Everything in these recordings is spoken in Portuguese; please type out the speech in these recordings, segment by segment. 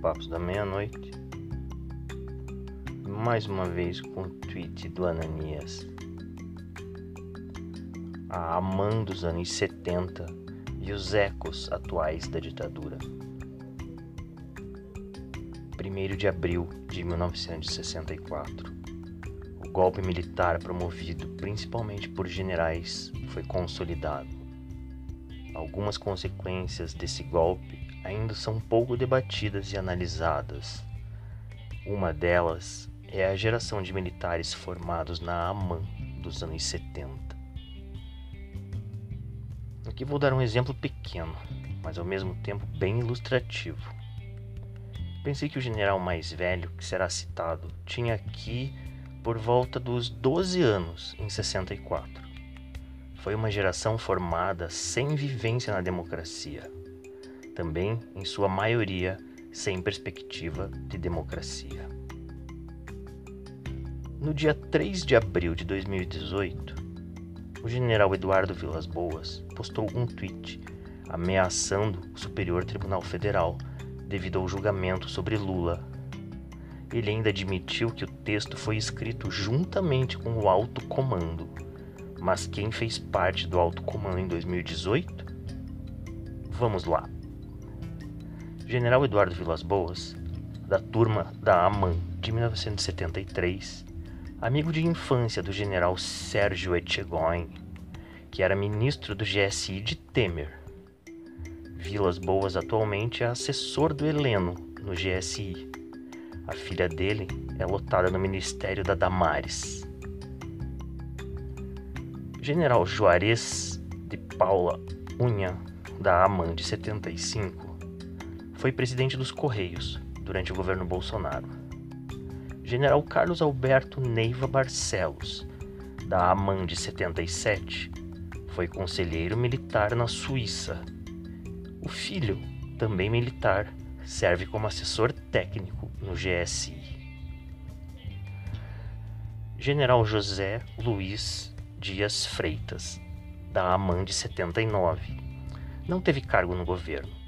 Papos da Meia-Noite. Mais uma vez com o tweet do Ananias. A Amã dos anos 70 e os ecos atuais da ditadura. 1 de abril de 1964. O golpe militar promovido principalmente por generais foi consolidado. Algumas consequências desse golpe ainda são pouco debatidas e analisadas. Uma delas é a geração de militares formados na AMAN dos anos 70. Aqui vou dar um exemplo pequeno, mas ao mesmo tempo bem ilustrativo. Pensei que o general mais velho que será citado tinha aqui por volta dos 12 anos em 64. Foi uma geração formada sem vivência na democracia também, em sua maioria, sem perspectiva de democracia. No dia 3 de abril de 2018, o general Eduardo Vilas Boas postou um tweet ameaçando o Superior Tribunal Federal devido ao julgamento sobre Lula. Ele ainda admitiu que o texto foi escrito juntamente com o alto comando. Mas quem fez parte do alto comando em 2018? Vamos lá. General Eduardo Vilas Boas, da turma da AMAN de 1973, amigo de infância do general Sérgio Etchegóin, que era ministro do GSI de Temer. Vilas Boas atualmente é assessor do Heleno no GSI. A filha dele é lotada no Ministério da Damares. General Juarez de Paula Unha, da AMAN de 75, foi presidente dos Correios durante o governo Bolsonaro. General Carlos Alberto Neiva Barcelos, da AMAN de 77, foi conselheiro militar na Suíça. O filho, também militar, serve como assessor técnico no GSI. General José Luiz Dias Freitas, da AMAN de 79, não teve cargo no governo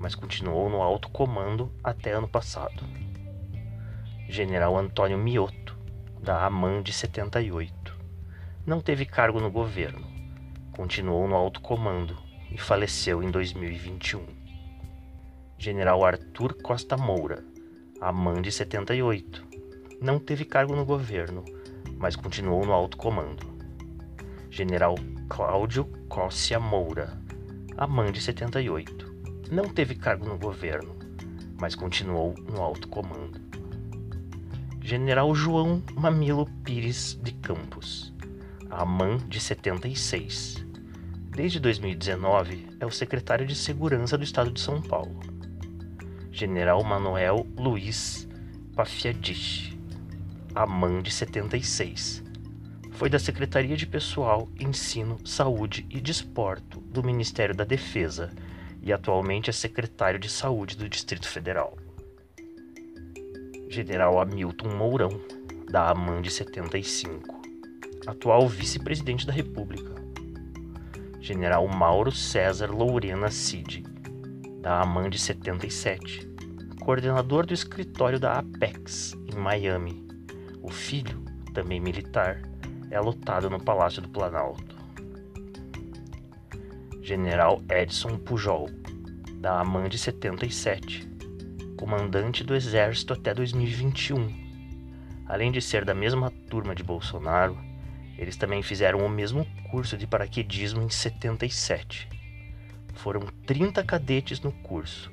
mas continuou no alto comando até ano passado. General Antônio Mioto, da AMAN de 78. Não teve cargo no governo, continuou no alto comando e faleceu em 2021. General Arthur Costa Moura, AMAN de 78. Não teve cargo no governo, mas continuou no alto comando. General Cláudio Cossia Moura, AMAN de 78 não teve cargo no governo, mas continuou no alto comando. General João Mamilo Pires de Campos, AMAN de 76. Desde 2019 é o secretário de Segurança do Estado de São Paulo. General Manuel Luiz Pafiadich, AMAN de 76. Foi da Secretaria de Pessoal, Ensino, Saúde e Desporto do Ministério da Defesa e atualmente é secretário de Saúde do Distrito Federal. General Hamilton Mourão, da AMAN de 75, atual vice-presidente da República. General Mauro César Lourena Cid, da AMAN de 77, coordenador do escritório da Apex, em Miami. O filho, também militar, é lotado no Palácio do Planalto. General Edson Pujol, da AMAN de 77, comandante do Exército até 2021. Além de ser da mesma turma de Bolsonaro, eles também fizeram o mesmo curso de paraquedismo em 77. Foram 30 cadetes no curso.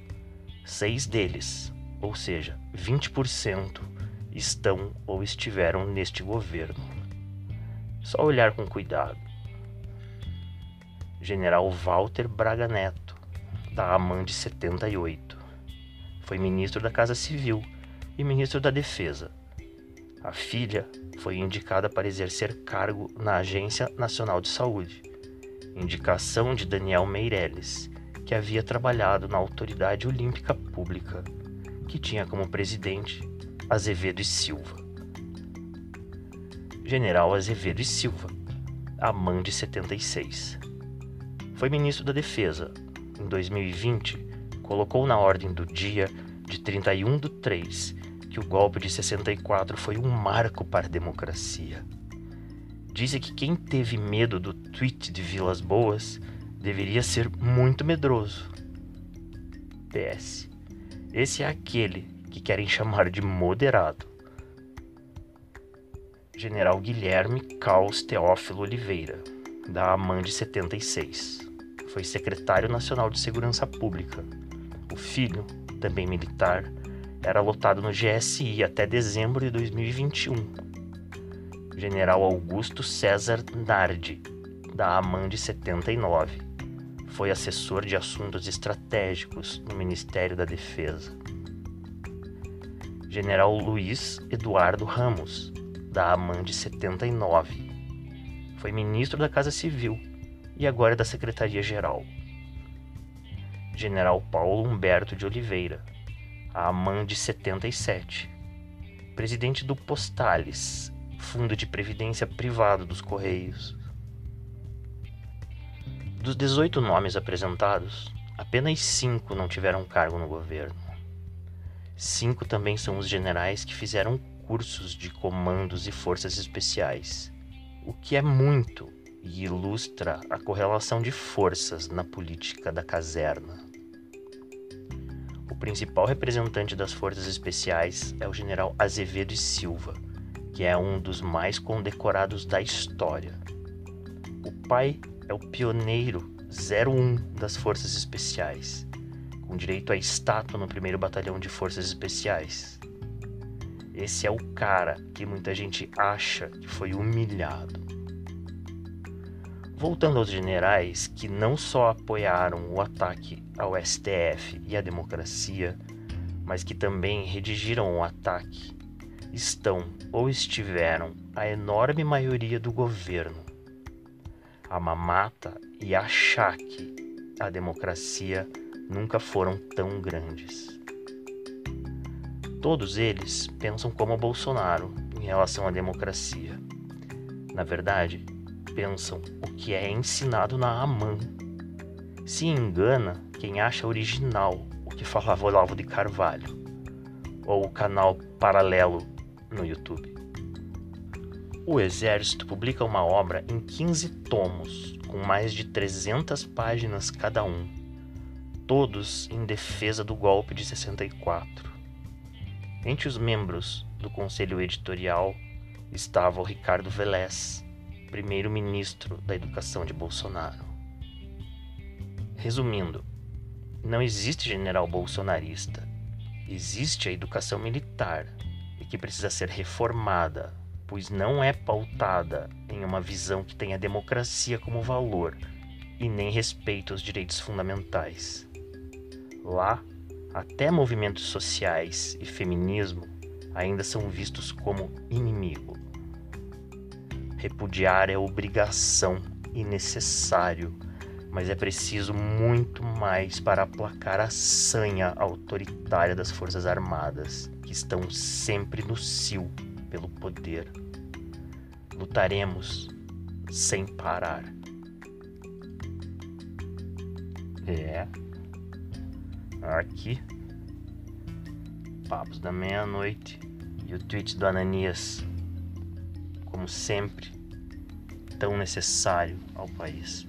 Seis deles, ou seja, 20%, estão ou estiveram neste governo. Só olhar com cuidado. General Walter Braga Neto, da AMAN de 78. Foi ministro da Casa Civil e ministro da Defesa. A filha foi indicada para exercer cargo na Agência Nacional de Saúde, indicação de Daniel Meirelles, que havia trabalhado na Autoridade Olímpica Pública, que tinha como presidente Azevedo e Silva. General Azevedo e Silva, AMAN de 76 foi ministro da Defesa. Em 2020, colocou na ordem do dia de 31 de 3 que o golpe de 64 foi um marco para a democracia. Dizem que quem teve medo do tweet de Vilas Boas deveria ser muito medroso. PS. Esse é aquele que querem chamar de moderado. General Guilherme Caos Teófilo Oliveira, da AMAN de 76. Foi secretário nacional de Segurança Pública. O filho, também militar, era lotado no GSI até dezembro de 2021. General Augusto César Nardi, da AMAN de 79 foi assessor de assuntos estratégicos no Ministério da Defesa. General Luiz Eduardo Ramos, da AMAN de 79. Foi ministro da Casa Civil e agora é da Secretaria-Geral. General Paulo Humberto de Oliveira, a AMAN de 77. Presidente do Postales, Fundo de Previdência Privado dos Correios. Dos 18 nomes apresentados, apenas cinco não tiveram cargo no governo. Cinco também são os generais que fizeram cursos de comandos e forças especiais, o que é muito e ilustra a correlação de forças na política da caserna. O principal representante das forças especiais é o general Azevedo e Silva, que é um dos mais condecorados da história. O pai é o pioneiro 01 das Forças Especiais, com direito a estátua no primeiro batalhão de Forças Especiais. Esse é o cara que muita gente acha que foi humilhado. Voltando aos generais que não só apoiaram o ataque ao STF e à democracia, mas que também redigiram o ataque, estão ou estiveram a enorme maioria do governo a mamata e a que a democracia nunca foram tão grandes. Todos eles pensam como Bolsonaro em relação à democracia. Na verdade, pensam o que é ensinado na AMAN. Se engana quem acha original o que falava Olavo de Carvalho ou o canal paralelo no YouTube. O Exército publica uma obra em 15 tomos, com mais de 300 páginas cada um, todos em defesa do golpe de 64. Entre os membros do conselho editorial estava o Ricardo Velez, primeiro-ministro da Educação de Bolsonaro. Resumindo, não existe general bolsonarista, existe a educação militar e que precisa ser reformada pois não é pautada em uma visão que tenha democracia como valor e nem respeito aos direitos fundamentais. Lá, até movimentos sociais e feminismo ainda são vistos como inimigo. Repudiar é obrigação e necessário, mas é preciso muito mais para aplacar a sanha autoritária das Forças Armadas, que estão sempre no cio pelo poder. Lutaremos sem parar. É. Aqui. Papos da meia-noite e o tweet do Ananias. Como sempre, tão necessário ao país.